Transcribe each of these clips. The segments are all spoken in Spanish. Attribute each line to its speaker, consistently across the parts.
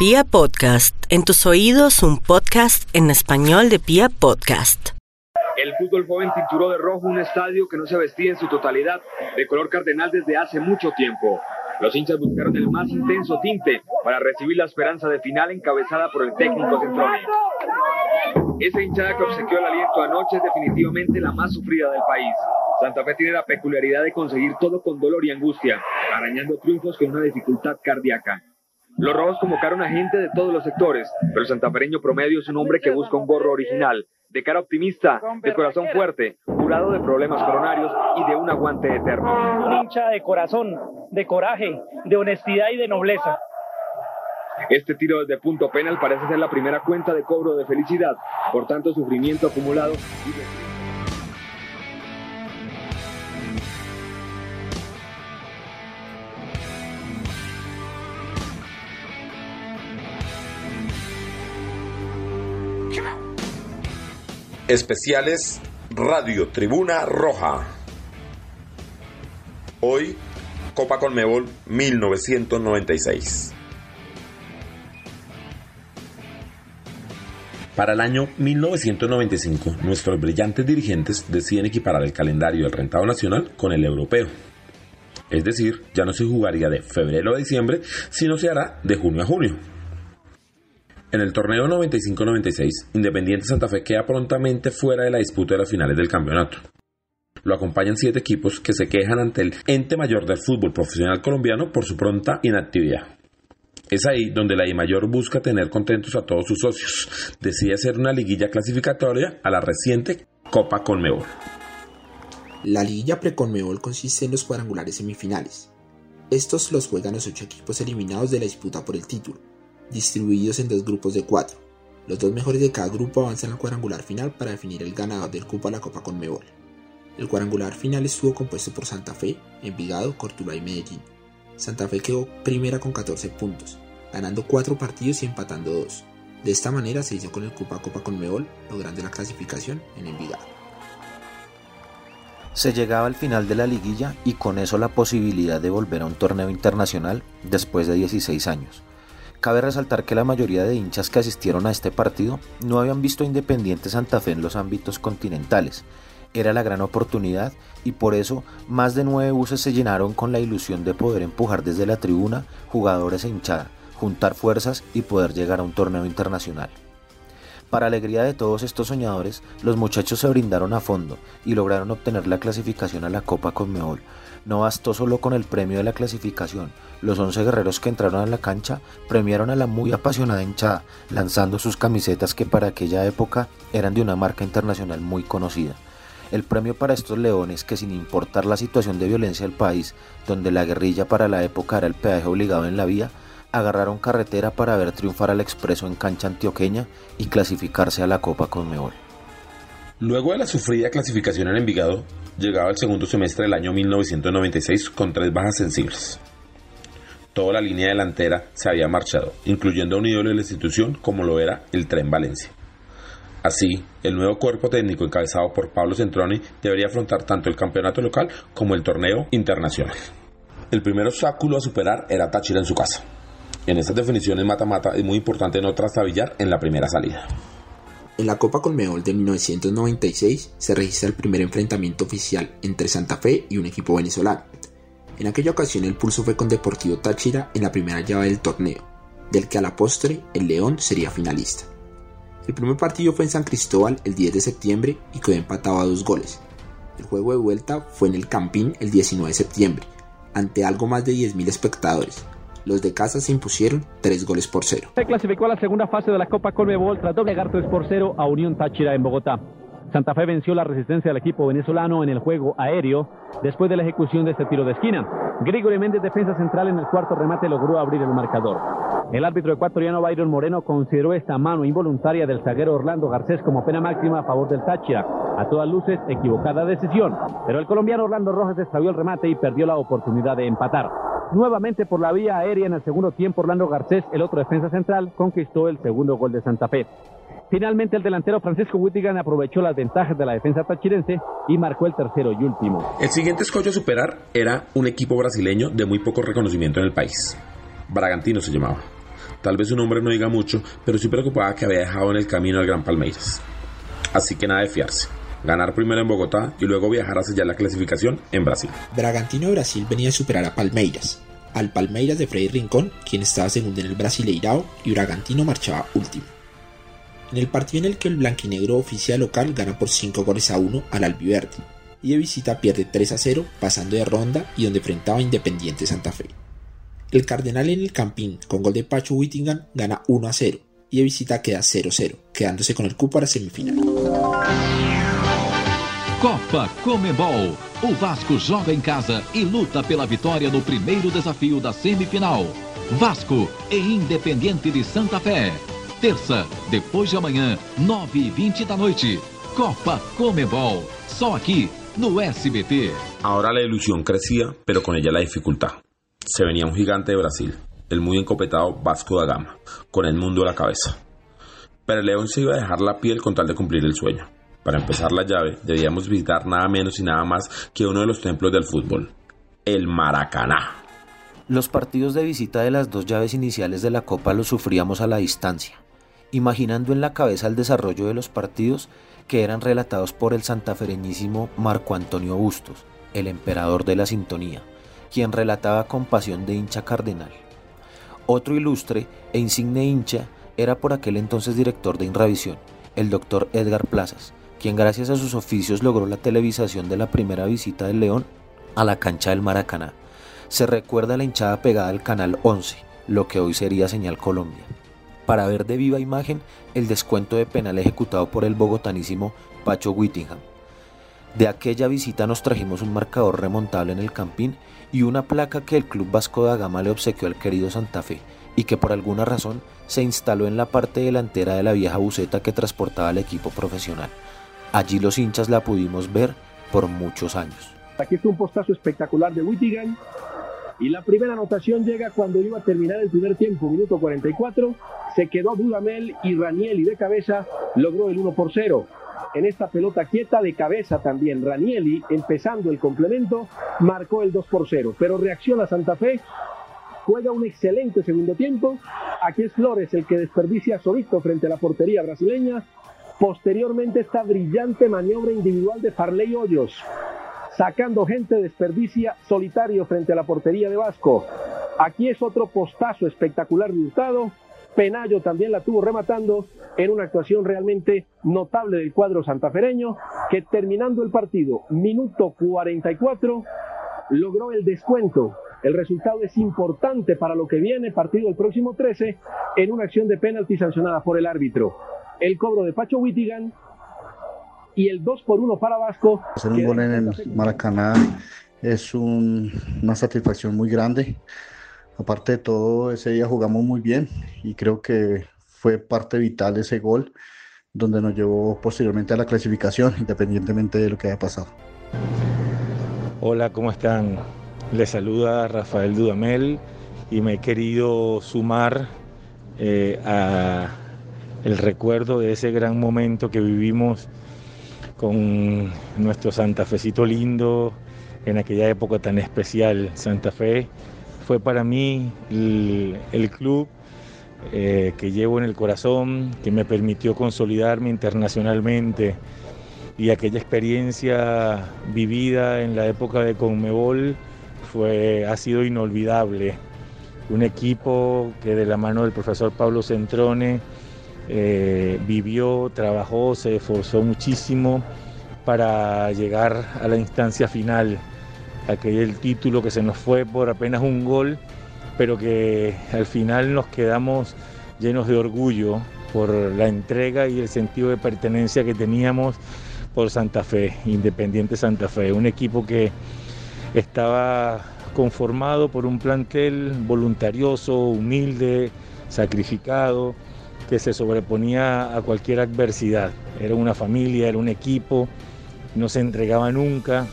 Speaker 1: Pia Podcast, en tus oídos un podcast en español de Pia Podcast.
Speaker 2: El fútbol joven tinturó de rojo un estadio que no se vestía en su totalidad de color cardenal desde hace mucho tiempo. Los hinchas buscaron el más intenso tinte para recibir la esperanza de final encabezada por el técnico Centrone. Esa hinchada que obsequió el aliento anoche es definitivamente la más sufrida del país. Santa Fe tiene la peculiaridad de conseguir todo con dolor y angustia, arañando triunfos con una dificultad cardíaca. Los rojos convocaron a gente de todos los sectores, pero el santafereño promedio es un hombre que busca un gorro original, de cara optimista, de corazón fuerte, curado de problemas coronarios y de un aguante eterno.
Speaker 3: Un hincha de corazón, de coraje, de honestidad y de nobleza.
Speaker 2: Este tiro desde punto penal parece ser la primera cuenta de cobro de felicidad, por tanto sufrimiento acumulado.
Speaker 4: Especiales Radio Tribuna Roja. Hoy, Copa Conmebol 1996. Para el año 1995, nuestros brillantes dirigentes deciden equiparar el calendario del rentado nacional con el europeo. Es decir, ya no se jugaría de febrero a diciembre, sino se hará de junio a junio. En el torneo 95-96, Independiente Santa Fe queda prontamente fuera de la disputa de las finales del campeonato. Lo acompañan siete equipos que se quejan ante el ente mayor del fútbol profesional colombiano por su pronta inactividad. Es ahí donde la I Mayor busca tener contentos a todos sus socios. Decide hacer una liguilla clasificatoria a la reciente Copa Conmebol.
Speaker 5: La liguilla pre-Conmebol consiste en los cuadrangulares semifinales. Estos los juegan los ocho equipos eliminados de la disputa por el título distribuidos en dos grupos de cuatro. Los dos mejores de cada grupo avanzan al cuadrangular final para definir el ganador del cupo a la Copa Conmebol. El cuadrangular final estuvo compuesto por Santa Fe, Envigado, Cortuluá y Medellín. Santa Fe quedó primera con 14 puntos, ganando 4 partidos y empatando 2. De esta manera se hizo con el cupo a Copa Conmebol, logrando la clasificación en Envigado.
Speaker 6: Se llegaba al final de la liguilla y con eso la posibilidad de volver a un torneo internacional después de 16 años. Cabe resaltar que la mayoría de hinchas que asistieron a este partido no habían visto a Independiente Santa Fe en los ámbitos continentales. Era la gran oportunidad y por eso más de nueve buses se llenaron con la ilusión de poder empujar desde la tribuna jugadores e hinchada, juntar fuerzas y poder llegar a un torneo internacional. Para alegría de todos estos soñadores, los muchachos se brindaron a fondo y lograron obtener la clasificación a la Copa Conmebol. No bastó solo con el premio de la clasificación, los 11 guerreros que entraron a la cancha premiaron a la muy apasionada hinchada, lanzando sus camisetas que para aquella época eran de una marca internacional muy conocida. El premio para estos leones, que sin importar la situación de violencia del país, donde la guerrilla para la época era el peaje obligado en la vía, agarraron carretera para ver triunfar al Expreso en cancha antioqueña y clasificarse a la Copa Conmebol.
Speaker 4: Luego de la sufrida clasificación en Envigado, llegaba el segundo semestre del año 1996 con tres bajas sensibles. Toda la línea delantera se había marchado, incluyendo a un ídolo de la institución como lo era el Tren Valencia. Así, el nuevo cuerpo técnico encabezado por Pablo Centroni debería afrontar tanto el campeonato local como el torneo internacional. El primer obstáculo a superar era Táchira en su casa. En estas definiciones mata-mata es muy importante no trastabillar en la primera salida.
Speaker 5: En la Copa Conmebol de 1996 se registra el primer enfrentamiento oficial entre Santa Fe y un equipo venezolano. En aquella ocasión el pulso fue con Deportivo Táchira en la primera llave del torneo, del que a la postre el León sería finalista. El primer partido fue en San Cristóbal el 10 de septiembre y quedó empatado a dos goles. El juego de vuelta fue en el Campín el 19 de septiembre, ante algo más de 10.000 espectadores, los de casa se impusieron 3 goles por 0.
Speaker 3: Se clasificó a la segunda fase de la Copa Conmebol tras doblegar 3 por 0 a Unión Táchira en Bogotá. Santa Fe venció la resistencia del equipo venezolano en el juego aéreo después de la ejecución de este tiro de esquina. Gregory Méndez, defensa central en el cuarto remate, logró abrir el marcador. El árbitro ecuatoriano Byron Moreno consideró esta mano involuntaria del zaguero Orlando Garcés como pena máxima a favor del Táchira. A todas luces, equivocada decisión, pero el colombiano Orlando Rojas extravió el remate y perdió la oportunidad de empatar. Nuevamente por la vía aérea en el segundo tiempo, Orlando Garcés, el otro defensa central, conquistó el segundo gol de Santa Fe. Finalmente, el delantero Francisco Wittigan aprovechó las ventajas de la defensa tachirense y marcó el tercero y último.
Speaker 4: El siguiente escollo a superar era un equipo brasileño de muy poco reconocimiento en el país. Bragantino se llamaba. Tal vez su nombre no diga mucho, pero sí preocupaba que había dejado en el camino al Gran Palmeiras. Así que nada de fiarse. Ganar primero en Bogotá y luego viajar a sellar la clasificación en Brasil.
Speaker 5: Bragantino de Brasil venía a superar a Palmeiras, al Palmeiras de Freddy Rincón, quien estaba segundo en el Brasileirao y Bragantino marchaba último. En el partido en el que el blanquinegro oficial local gana por 5 goles a 1 al Albiverde y de visita pierde 3 a 0 pasando de ronda y donde enfrentaba a Independiente Santa Fe. El Cardenal en el Campín con gol de Pacho Whittingham gana 1 a 0 y de visita queda 0-0, quedándose con el cupo para semifinal.
Speaker 7: Copa Comebol. O Vasco joga em casa e luta pela vitória no primeiro desafio da semifinal. Vasco e Independiente de Santa Fé. Terça, depois de amanhã, 9h20 da noite. Copa Comebol. Só aqui, no SBT.
Speaker 4: Ahora la ilusión crecía, pero con ella la dificultad. Se venía un gigante de Brasil, el muy encopetado Vasco da Gama, con el mundo a la cabeza. Pero el León se iba a dejar la piel con tal de cumplir el sueño. Para empezar la llave, debíamos visitar nada menos y nada más que uno de los templos del fútbol, el Maracaná.
Speaker 6: Los partidos de visita de las dos llaves iniciales de la Copa los sufríamos a la distancia, imaginando en la cabeza el desarrollo de los partidos que eran relatados por el santafereñísimo Marco Antonio Bustos, el emperador de la sintonía, quien relataba con pasión de hincha cardenal. Otro ilustre e insigne hincha era por aquel entonces director de Inravisión, el doctor Edgar Plazas, quien gracias a sus oficios logró la televisación de la primera visita del León a la cancha del Maracaná. Se recuerda la hinchada pegada al canal 11, lo que hoy sería Señal Colombia, para ver de viva imagen el descuento de penal ejecutado por el bogotanísimo Pacho Whittingham. De aquella visita nos trajimos un marcador remontable en el Campín y una placa que el Club Vasco da Gama le obsequió al querido Santa Fe y que por alguna razón se instaló en la parte delantera de la vieja buceta que transportaba al equipo profesional. Allí los hinchas la pudimos ver por muchos años.
Speaker 8: Aquí está un postazo espectacular de Wittigan. Y la primera anotación llega cuando iba a terminar el primer tiempo, minuto 44. Se quedó Dudamel y Ranieli de cabeza logró el 1 por 0. En esta pelota quieta de cabeza también Ranieli, empezando el complemento, marcó el 2 por 0. Pero reacciona Santa Fe, juega un excelente segundo tiempo. Aquí es Flores el que desperdicia solito frente a la portería brasileña Posteriormente esta brillante maniobra individual de Farley Hoyos, sacando gente desperdicia solitario frente a la portería de Vasco. Aquí es otro postazo espectacular de Hurtado. Penayo también la tuvo rematando en una actuación realmente notable del cuadro santafereño, que terminando el partido, minuto 44, logró el descuento. El resultado es importante para lo que viene, partido el próximo 13, en una acción de penalti sancionada por el árbitro el cobro de Pacho Wittigan y el 2 por 1 para Vasco.
Speaker 9: Hacer un gol en el Maracaná es una satisfacción muy grande. Aparte de todo, ese día jugamos muy bien y creo que fue parte vital ese gol donde nos llevó posteriormente a la clasificación, independientemente de lo que haya pasado.
Speaker 10: Hola, ¿cómo están? Les saluda Rafael Dudamel y me he querido sumar eh, a el recuerdo de ese gran momento que vivimos con nuestro Santa Fecito lindo en aquella época tan especial. Santa Fe fue para mí el, club eh, que llevo en el corazón, que me permitió consolidarme internacionalmente y aquella experiencia vivida en la época de Conmebol fue, ha sido inolvidable. Un equipo que de la mano del profesor Pablo Centrone eh, vivió, trabajó, se esforzó muchísimo para llegar a la instancia final. Aquel título que se nos fue por apenas un gol, pero que al final nos quedamos llenos de orgullo por la entrega y el sentido de pertenencia que teníamos por Santa Fe, Independiente Santa Fe, un equipo que estaba conformado por un plantel voluntarioso, humilde, sacrificado, que se sobreponía a cualquier adversidad. Era una familia, era un equipo, no se entregaba nunca,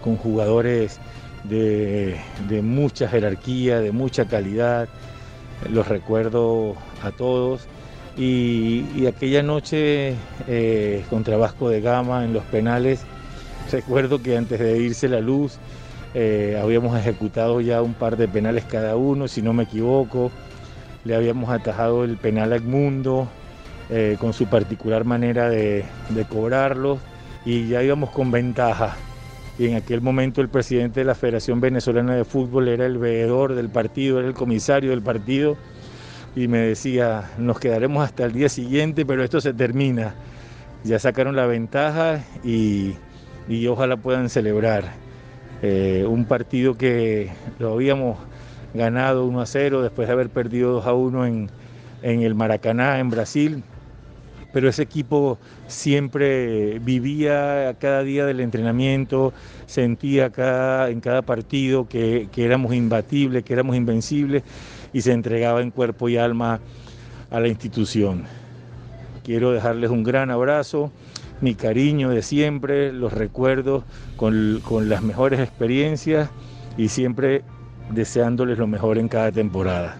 Speaker 10: con jugadores de, mucha jerarquía, de mucha calidad. Los recuerdo a todos. Y, aquella noche eh, contra Vasco de Gama en los penales, recuerdo que antes de irse la luz eh, habíamos ejecutado ya un par de penales cada uno, si no me equivoco le habíamos atajado el penal a Edmundo eh, con su particular manera de, de cobrarlo y ya íbamos con ventaja. Y en aquel momento el presidente de la Federación Venezolana de Fútbol era el veedor del partido, era el comisario del partido y me decía, nos quedaremos hasta el día siguiente, pero esto se termina. Ya sacaron la ventaja y, y ojalá puedan celebrar. Eh, un partido que lo habíamos ganado 1 a 0 después de haber perdido 2 a 1 en, en el Maracaná, en Brasil. Pero ese equipo siempre vivía cada día del entrenamiento, sentía cada, en cada partido que, que éramos imbatibles, que éramos invencibles y se entregaba en cuerpo y alma a la institución. Quiero dejarles un gran abrazo, mi cariño de siempre, los recuerdos con, con las mejores experiencias y siempre deseándoles lo mejor en cada temporada.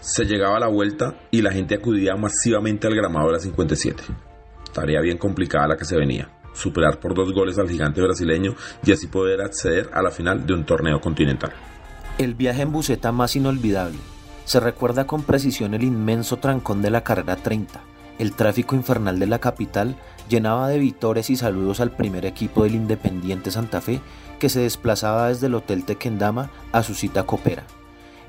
Speaker 4: Se llegaba a la vuelta y la gente acudía masivamente al gramado de la 57. Tarea bien complicada la que se venía. Superar por dos goles al gigante brasileño y así poder acceder a la final de un torneo continental.
Speaker 6: El viaje en buseta más inolvidable. Se recuerda con precisión el inmenso trancón de la carrera 30. El tráfico infernal de la capital llenaba de vitores y saludos al primer equipo del Independiente Santa Fe que se desplazaba desde el Hotel Tequendama a su cita copera.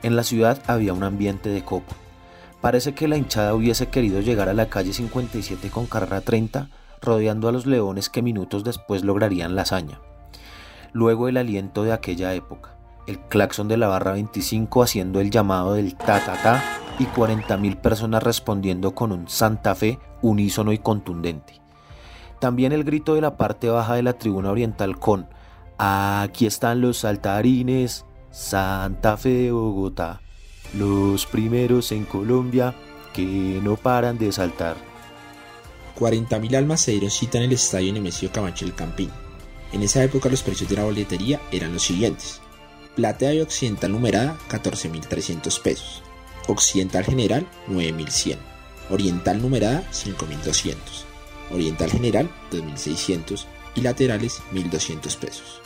Speaker 6: En la ciudad había un ambiente de copa. Parece que la hinchada hubiese querido llegar a la calle 57 con carrera 30, rodeando a los leones que minutos después lograrían la hazaña. Luego el aliento de aquella época, el claxon de la barra 25 haciendo el llamado del ta ta ta y 40.000 personas respondiendo con un Santa Fe unísono y contundente. También el grito de la parte baja de la tribuna oriental con Aquí están los saltarines, Santa Fe de Bogotá, los primeros en Colombia que no paran de saltar.
Speaker 5: 40.000 almas se dieron cita en el estadio Nemesio Camacho del Campín. En esa época los precios de la boletería eran los siguientes. Platea y Occidental numerada 14.300 pesos. Occidental General 9.100. Oriental numerada 5.200. Oriental General 2.600 y laterales 1.200 pesos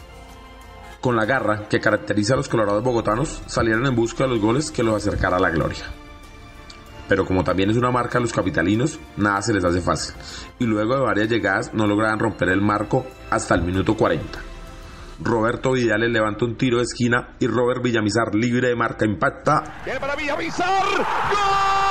Speaker 4: con la garra que caracteriza a los colorados bogotanos, salieron en busca de los goles que los acercara a la gloria. Pero como también es una marca a los capitalinos, nada se les hace fácil, y luego de varias llegadas no lograban romper el marco hasta el minuto 40. Roberto Vidal le levanta un tiro de esquina y Robert Villamizar, libre de marca, impacta.
Speaker 11: ¡Gol!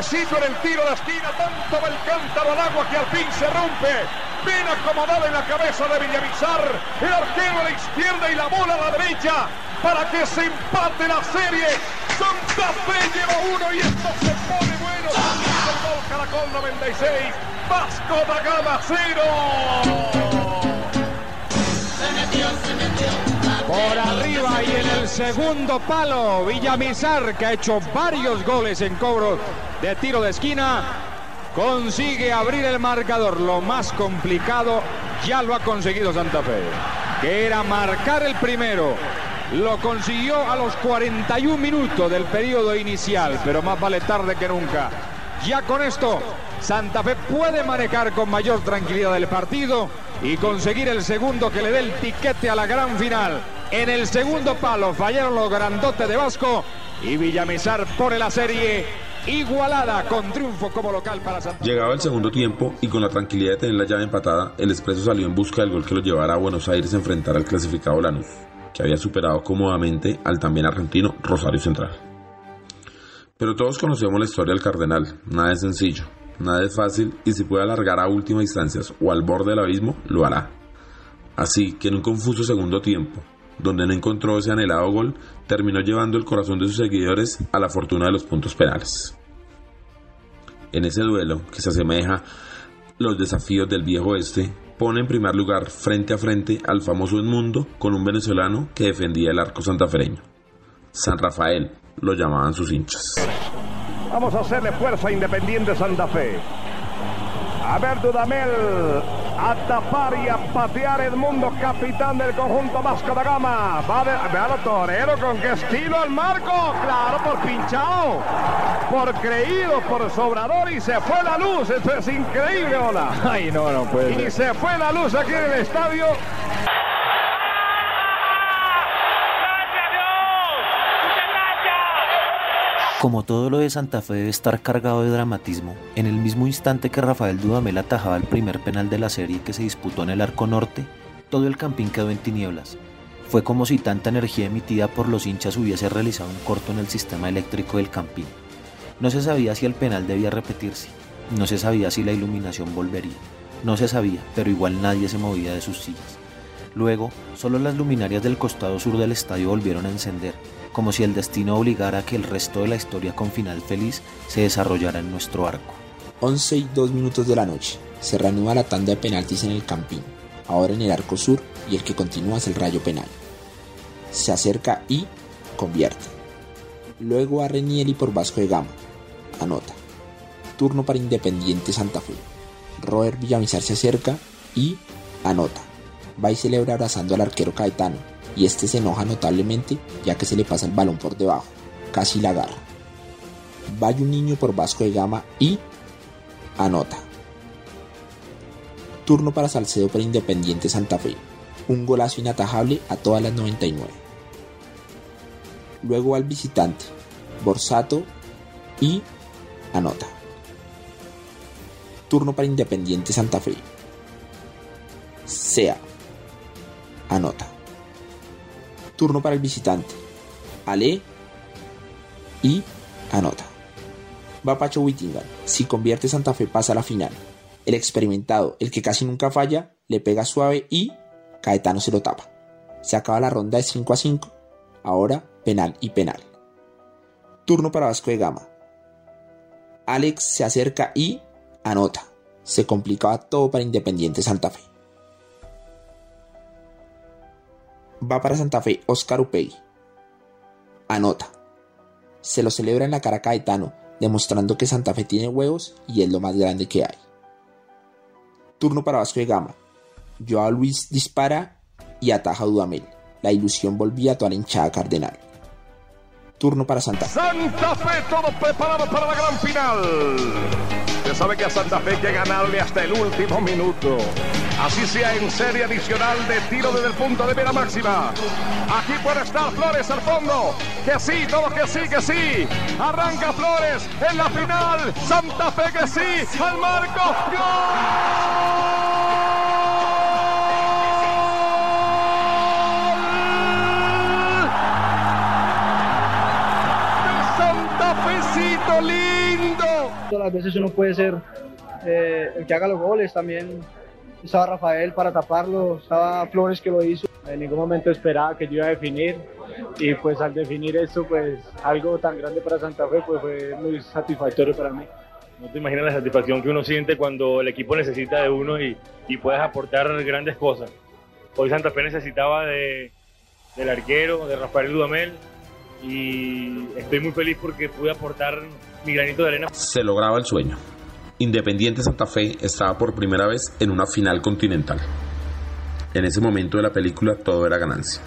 Speaker 11: En el tiro de esquina, tanto va el cántaro al agua que al fin se rompe. Bien acomodada en la cabeza de Villamizar, el arquero a la izquierda y la bola a la derecha para que se empate la serie. Santa Fe lleva uno y esto se pone bueno. El gol Caracol 96, Vasco da Gama 0. Por arriba y en el segundo palo, Villamizar, que ha hecho varios goles en cobro de tiro de esquina, consigue abrir el marcador. Lo más complicado ya lo ha conseguido Santa Fe, que era marcar el primero. Lo consiguió a los 41 minutos del periodo inicial, pero más vale tarde que nunca. Ya con esto, Santa Fe puede manejar con mayor tranquilidad el partido y conseguir el segundo que le dé el tiquete a la gran final. En el segundo palo fallaron los grandotes de Vasco y Villamizar pone la serie igualada con triunfo como local para Santa
Speaker 4: Llegaba el segundo tiempo y con la tranquilidad de tener la llave empatada, el Expreso salió en busca del gol que lo llevara a Buenos Aires a enfrentar al clasificado Lanús, que había superado cómodamente al también argentino Rosario Central. Pero todos conocemos la historia del Cardenal, nada es sencillo, nada es fácil y si puede alargar a últimas instancias o al borde del abismo, lo hará. Así que en un confuso segundo tiempo, donde no encontró ese anhelado gol, terminó llevando el corazón de sus seguidores a la fortuna de los puntos penales. En ese duelo, que se asemeja los desafíos del viejo oeste, pone en primer lugar frente a frente al famoso Edmundo con un venezolano que defendía el arco santafereño. San Rafael lo llamaban sus hinchas.
Speaker 11: Vamos a hacerle fuerza Independiente Santa Fe.
Speaker 12: A ver, Dudamel a tapar y a patear Edmundo, capitán del conjunto Vasco da Gama. Va a Torero con qué estilo al marco. Claro, por pinchado, por creído, por sobrador y se fue la luz. Esto es increíble, hola.
Speaker 11: Ay, no, no puede.
Speaker 12: Y se fue la luz aquí en el estadio.
Speaker 6: Como todo lo de Santa Fe debe estar cargado de dramatismo, en el mismo instante que Rafael Dudamel atajaba el primer penal de la serie que se disputó en el arco norte, todo el campín quedó en tinieblas. Fue como si tanta energía emitida por los hinchas hubiese realizado un corto en el sistema eléctrico del campín. No se sabía si el penal debía repetirse, no se sabía si la iluminación volvería, no se sabía, pero igual nadie se movía de sus sillas. Luego, solo las luminarias del costado sur del estadio volvieron a encender, como si el destino obligara a que el resto de la historia con final feliz se desarrollara en nuestro arco.
Speaker 5: 11 y 2 minutos de la noche. Se reanuda la tanda de penaltis en el campín, ahora en el arco sur y el que continúa es el rayo penal. Se acerca y convierte. Luego a Renieri por Vasco de Gama. Anota. Turno para Independiente Santa Fe. Robert Villamizar se acerca y anota. Va y celebra abrazando al arquero Caetano, y este se enoja notablemente ya que se le pasa el balón por debajo, casi la agarra. Vaya un niño por Vasco de Gama y anota. Turno para Salcedo para Independiente Santa Fe. Un golazo inatajable a todas las 99. Luego al visitante, Borsato y anota. Turno para Independiente Santa Fe. Sea. Anota. Turno para el visitante. Ale y anota. Va Pacho Whittingham. Si convierte Santa Fe pasa a la final. El experimentado, el que casi nunca falla, le pega suave y Caetano se lo tapa. Se acaba la ronda de 5 a 5. Ahora penal y penal. Turno para Vasco de Gama. Alex se acerca y anota. Se complicaba todo para Independiente Santa Fe. Va para Santa Fe Oscar Upey. Anota. Se lo celebra en la cara Caetano, demostrando que Santa Fe tiene huevos y es lo más grande que hay. Turno para Vasco de Gama. Joao Luis dispara y ataja a Dudamel. La ilusión volvía a toda la hinchada cardenal. Turno para Santa Fe.
Speaker 12: Santa Fe, todo preparado para la gran final. Sabe que a Santa Fe hay que ganarle hasta el último minuto. Así sea en serie adicional de tiro desde el punto de mira máxima. Aquí puede estar Flores al fondo. Que sí, todo que sí, que sí. Arranca Flores en la final. Santa Fe que sí. Al marco. ¡Gol!
Speaker 13: Todas las veces uno puede ser eh, el que haga los goles también estaba Rafael para taparlo, estaba Flores que lo hizo.
Speaker 14: En ningún momento esperaba que yo iba a definir y pues al definir esto, pues algo tan grande para Santa Fe, pues fue muy satisfactorio para mí.
Speaker 15: No te imaginas la satisfacción que uno siente cuando el equipo necesita de uno y, y puedes aportar grandes cosas. Hoy Santa Fe necesitaba de, del arquero, de Rafael Dudamel, y estoy muy feliz porque pude aportar mi granito de arena.
Speaker 4: Se lograba el sueño. Independiente Santa Fe estaba por primera vez en una final continental. En ese momento de la película todo era ganancia.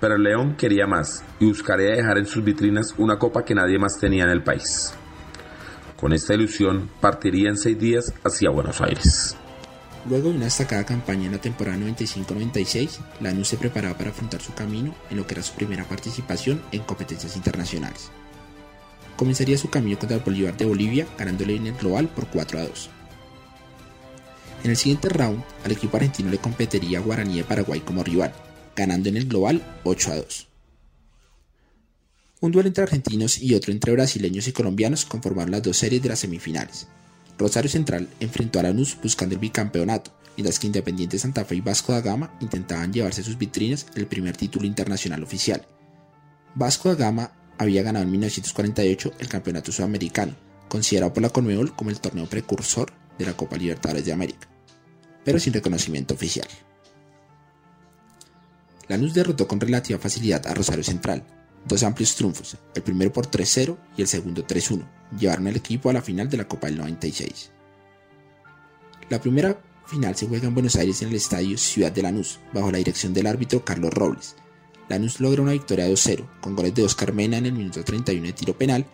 Speaker 4: Pero el León quería más y buscaría dejar en sus vitrinas una copa que nadie más tenía en el país. Con esta ilusión partiría en seis días hacia Buenos Aires.
Speaker 5: Luego de una destacada campaña en la temporada 95-96, Lanús se preparaba para afrontar su camino en lo que era su primera participación en competencias internacionales comenzaría su camino contra el Bolívar de Bolivia, ganándole en el global por 4 a 2. En el siguiente round, al equipo argentino le competiría Guaraní de Paraguay como rival, ganando en el global 8 a 2. Un duelo entre argentinos y otro entre brasileños y colombianos conformaron las dos series de las semifinales. Rosario Central enfrentó a Lanús buscando el bicampeonato, mientras que Independiente Santa Fe y Vasco da Gama intentaban llevarse sus vitrinas el primer título internacional oficial. Vasco da Gama había ganado en 1948 el Campeonato Sudamericano, considerado por la Conmebol como el torneo precursor de la Copa Libertadores de América, pero sin reconocimiento oficial. Lanús derrotó con relativa facilidad a Rosario Central, dos amplios triunfos, el primero por 3-0 y el segundo 3-1, llevaron al equipo a la final de la Copa del 96. La primera final se juega en Buenos Aires en el estadio Ciudad de Lanús, bajo la dirección del árbitro Carlos Robles. Lanús logra una victoria 2-0, con goles de Oscar Mena en el minuto 31 de tiro penal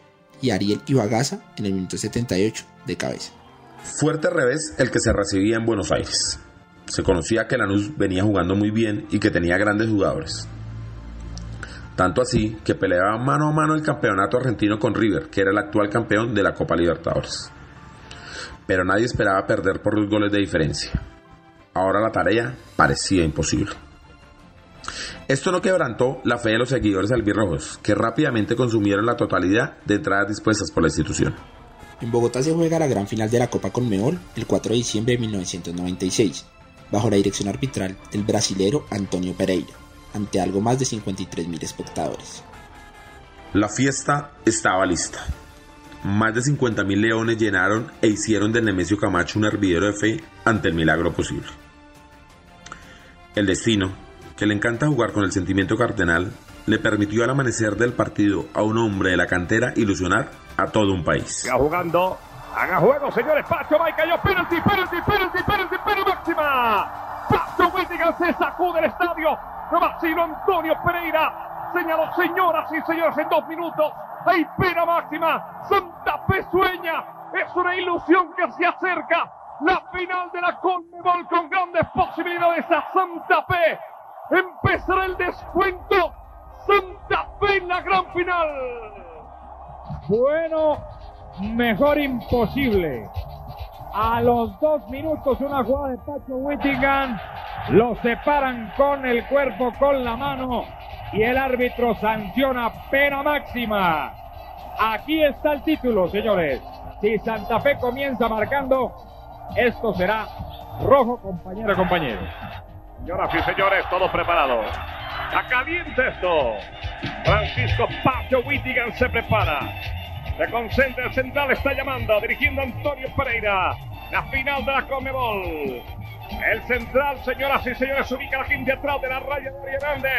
Speaker 5: y Ariel Ibagaza en el minuto 78 de cabeza.
Speaker 4: Fuerte revés el que se recibía en Buenos Aires. Se conocía que Lanús venía jugando muy bien y que tenía grandes jugadores. Tanto así que peleaba mano a mano el campeonato argentino con River, que era el actual campeón de la Copa Libertadores. Pero nadie esperaba perder por dos goles de diferencia. Ahora la tarea parecía imposible. Esto no quebrantó la fe de los seguidores albirrojos, que rápidamente consumieron la totalidad de entradas dispuestas por la institución.
Speaker 5: En Bogotá se juega la gran final de la Copa Conmebol el 4 de diciembre de 1996, bajo la dirección arbitral del brasilero Antonio Pereira, ante algo más de 53.000 espectadores.
Speaker 4: La fiesta estaba lista. Más de 50.000 leones llenaron e hicieron del Nemesio Camacho un hervidero de fe ante el milagro posible. El destino, que le encanta jugar con el sentimiento cardenal, le permitió al amanecer del partido a un hombre de la cantera ilusionar a todo un país.
Speaker 12: Siga jugando, haga juego, señores. Pacho va y cayó. Penalti, penalti, penalti, penalti, penalti máxima. Pacho Whittingham se sacude del estadio. No vacilo Antonio Pereira. Señaló, señoras y señores, en dos minutos. Hay pena máxima. Santa Fe sueña. Es una ilusión que se acerca. La final de la Conmebol con grandes posibilidades a Santa Fe. Empezará el descuento. Santa Fe en la gran final.
Speaker 11: Bueno, mejor imposible. A los dos minutos una jugada de Pacho Whittingham. Lo separan con el cuerpo, con la mano. Y el árbitro sanciona pena máxima. Aquí está el título, señores. Si Santa Fe comienza marcando, esto será rojo, compañero, compañero.
Speaker 12: Señoras y señores, todo preparado. Está caliente esto. Francisco Pacho Whittingham se prepara. Se concentra, el central está llamando, dirigiendo Antonio Pereira. La final de la Comebol. El central, señoras y señores, ubica la gente atrás de la raya de Grande.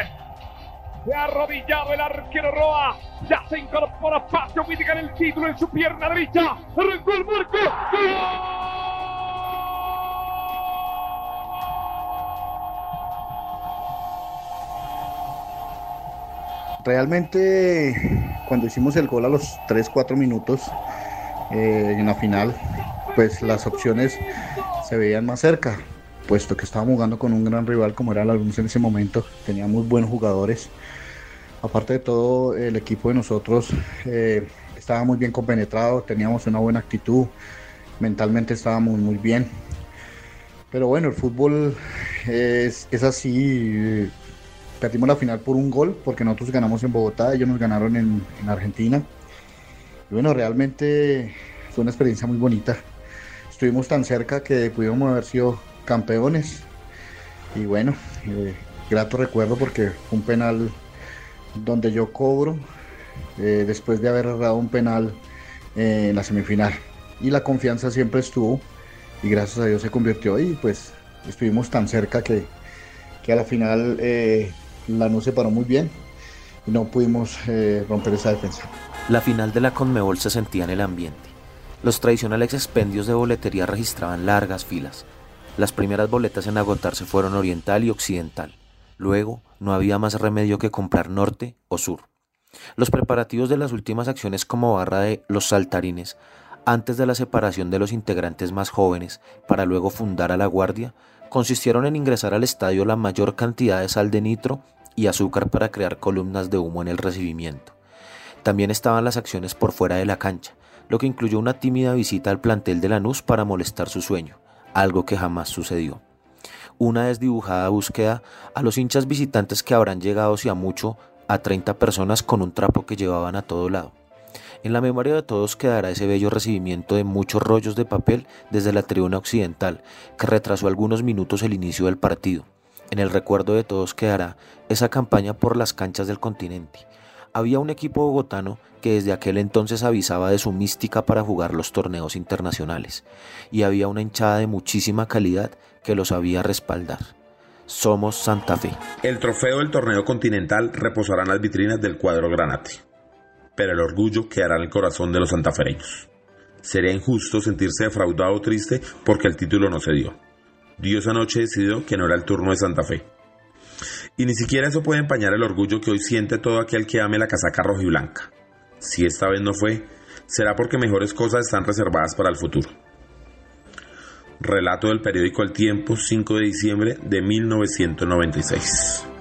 Speaker 12: Se ha arrodillado el arquero Roa. Ya se incorpora Pacho Whittingham el título en su pierna derecha. Arrancó el marco.
Speaker 9: Realmente cuando hicimos el gol a los 3-4 minutos eh, en la final, pues las opciones se veían más cerca, puesto que estábamos jugando con un gran rival como era la Luz en ese momento, teníamos buenos jugadores. Aparte de todo, el equipo de nosotros eh, estaba muy bien compenetrado, teníamos una buena actitud, mentalmente estábamos muy bien. Pero bueno, el fútbol es, es así, perdimos la final por un gol porque nosotros ganamos en Bogotá, ellos nos ganaron en, en, Argentina. Y bueno, realmente fue una experiencia muy bonita. Estuvimos tan cerca que pudimos haber sido campeones. Y bueno, eh, grato recuerdo porque fue un penal donde yo cobro eh, después de haber errado un penal en la semifinal. Y la confianza siempre estuvo y gracias a Dios se convirtió y pues estuvimos tan cerca que, que a la final eh, Lanús se paró muy bien y no pudimos eh, romper esa defensa.
Speaker 6: La final de la Conmebol se sentía en el ambiente. Los tradicionales expendios de boletería registraban largas filas. Las primeras boletas en agotarse fueron oriental y occidental. Luego no había más remedio que comprar norte o sur. Los preparativos de las últimas acciones como barra de los saltarines, antes de la separación de los integrantes más jóvenes para luego fundar a la Guardia, consistieron en ingresar al estadio la mayor cantidad de sal de nitro y azúcar para crear columnas de humo en el recibimiento. También estaban las acciones por fuera de la cancha, lo que incluyó una tímida visita al plantel de Lanús para molestar su sueño, algo que jamás sucedió. Una desdibujada búsqueda a los hinchas visitantes que habrán llegado, si a mucho, a 30 personas con un trapo que llevaban a todo lado. En la memoria de todos quedará ese bello recibimiento de muchos rollos de papel desde la tribuna occidental, que retrasó algunos minutos el inicio del partido. En el recuerdo de todos quedará esa campaña por las canchas del continente. Había un equipo bogotano que desde aquel entonces avisaba de su mística para jugar los torneos internacionales, y había una hinchada de muchísima calidad que lo sabía respaldar. Somos Santa Fe.
Speaker 4: El trofeo del torneo continental reposará en las vitrinas del cuadro Granate, pero el orgullo quedará en el corazón de los santafereños. Sería injusto sentirse defraudado o triste porque el título no se dio. Dios anoche decidió que no era el turno de Santa Fe. Y ni siquiera eso puede empañar el orgullo que hoy siente todo aquel que ame la casaca roja y blanca. Si esta vez no fue, será porque mejores cosas están reservadas para el futuro. Relato del periódico El Tiempo, 5 de diciembre de 1996.